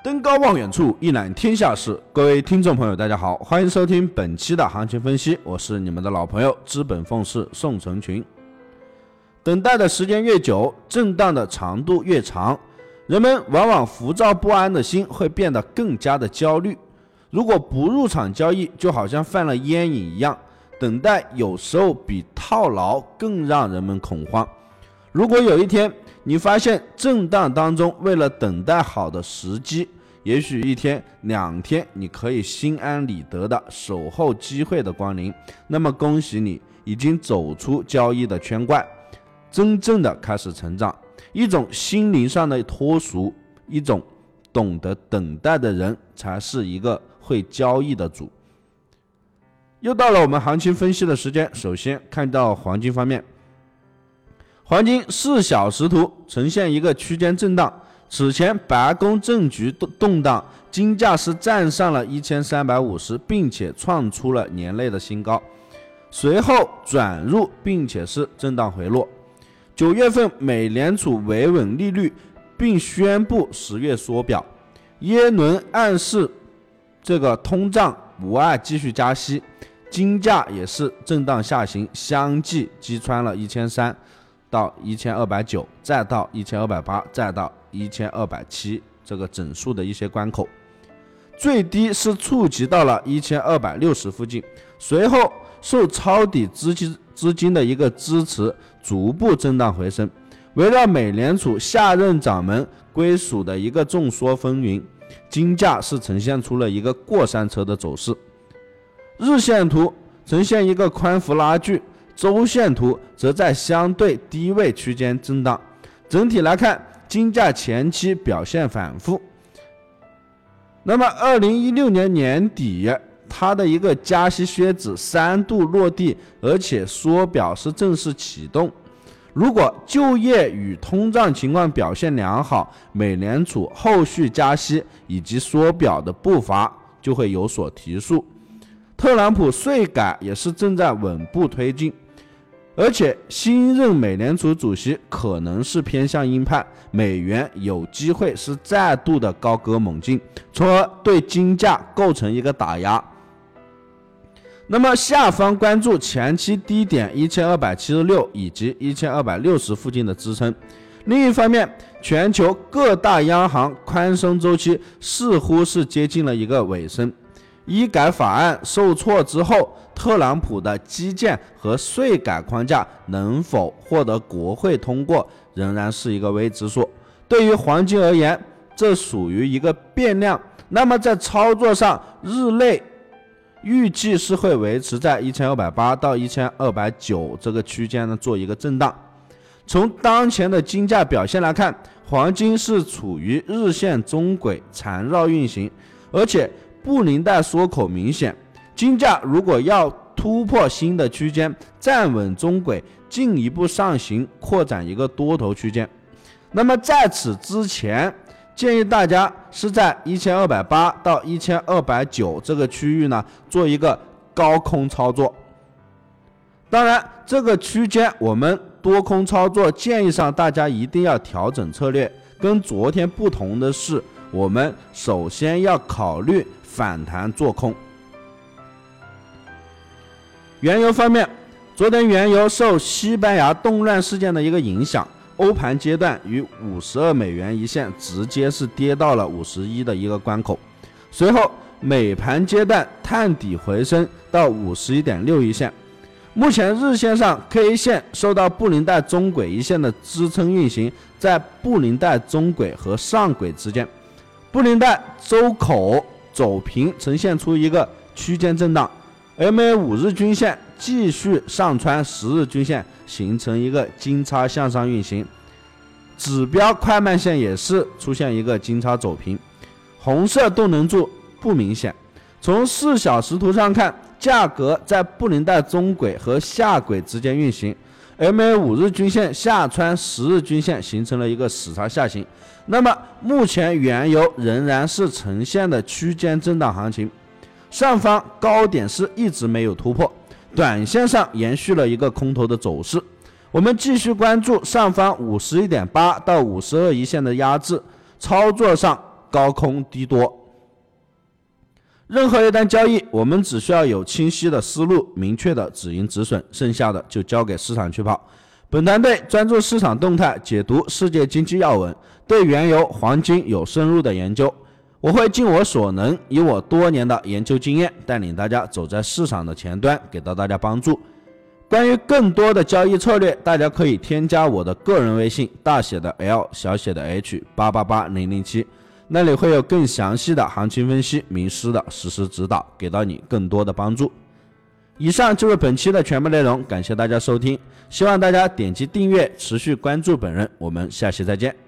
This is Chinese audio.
登高望远处，一览天下事。各位听众朋友，大家好，欢迎收听本期的行情分析，我是你们的老朋友资本凤氏宋成群。等待的时间越久，震荡的长度越长，人们往往浮躁不安的心会变得更加的焦虑。如果不入场交易，就好像犯了烟瘾一样，等待有时候比套牢更让人们恐慌。如果有一天你发现震荡当中为了等待好的时机，也许一天两天你可以心安理得的守候机会的光临，那么恭喜你已经走出交易的圈怪，真正的开始成长。一种心灵上的脱俗，一种懂得等待的人才是一个会交易的主。又到了我们行情分析的时间，首先看到黄金方面。黄金四小时图呈现一个区间震荡，此前白宫政局动动荡，金价是站上了一千三百五十，并且创出了年内的新高，随后转入，并且是震荡回落。九月份美联储维稳利率，并宣布十月缩表，耶伦暗示这个通胀无碍继续加息，金价也是震荡下行，相继击穿了一千三。到一千二百九，再到一千二百八，再到一千二百七，这个整数的一些关口，最低是触及到了一千二百六十附近，随后受抄底资金资金的一个支持，逐步震荡回升。围绕美联储下任掌门归属的一个众说纷纭，金价是呈现出了一个过山车的走势。日线图呈现一个宽幅拉锯。周线图则在相对低位区间震荡，整体来看，金价前期表现反复。那么，二零一六年年底，它的一个加息靴子三度落地，而且缩表是正式启动。如果就业与通胀情况表现良好，美联储后续加息以及缩表的步伐就会有所提速。特朗普税改也是正在稳步推进。而且新任美联储主席可能是偏向鹰派，美元有机会是再度的高歌猛进，从而对金价构成一个打压。那么下方关注前期低点一千二百七十六以及一千二百六十附近的支撑。另一方面，全球各大央行宽松周期似乎是接近了一个尾声。医改法案受挫之后，特朗普的基建和税改框架能否获得国会通过，仍然是一个未知数。对于黄金而言，这属于一个变量。那么在操作上，日内预计是会维持在一千二百八到一千二百九这个区间呢做一个震荡。从当前的金价表现来看，黄金是处于日线中轨缠绕运行，而且。布林带缩口明显，金价如果要突破新的区间，站稳中轨，进一步上行，扩展一个多头区间，那么在此之前，建议大家是在一千二百八到一千二百九这个区域呢，做一个高空操作。当然，这个区间我们多空操作，建议上大家一定要调整策略。跟昨天不同的是，我们首先要考虑。反弹做空。原油方面，昨天原油受西班牙动乱事件的一个影响，欧盘阶段于五十二美元一线直接是跌到了五十一的一个关口，随后美盘阶段探底回升到五十一点六一线。目前日线上 K 线受到布林带中轨一线的支撑运行，在布林带中轨和上轨之间，布林带周口。走平，呈现出一个区间震荡，MA 五日均线继续上穿十日均线，形成一个金叉向上运行，指标快慢线也是出现一个金叉走平，红色动能柱不明显。从四小时图上看，价格在布林带中轨和下轨之间运行。MA 五日均线下穿十日均线，形成了一个死叉下行。那么目前原油仍然是呈现的区间震荡行情，上方高点是一直没有突破，短线上延续了一个空头的走势。我们继续关注上方五十一点八到五十二一线的压制，操作上高空低多。任何一单交易，我们只需要有清晰的思路、明确的止盈止损，剩下的就交给市场去跑。本团队专注市场动态，解读世界经济要闻，对原油、黄金有深入的研究。我会尽我所能，以我多年的研究经验，带领大家走在市场的前端，给到大家帮助。关于更多的交易策略，大家可以添加我的个人微信，大写的 L，小写的 H，八八八零零七，那里会有更详细的行情分析、名师的实时指导，给到你更多的帮助。以上就是本期的全部内容，感谢大家收听，希望大家点击订阅，持续关注本人，我们下期再见。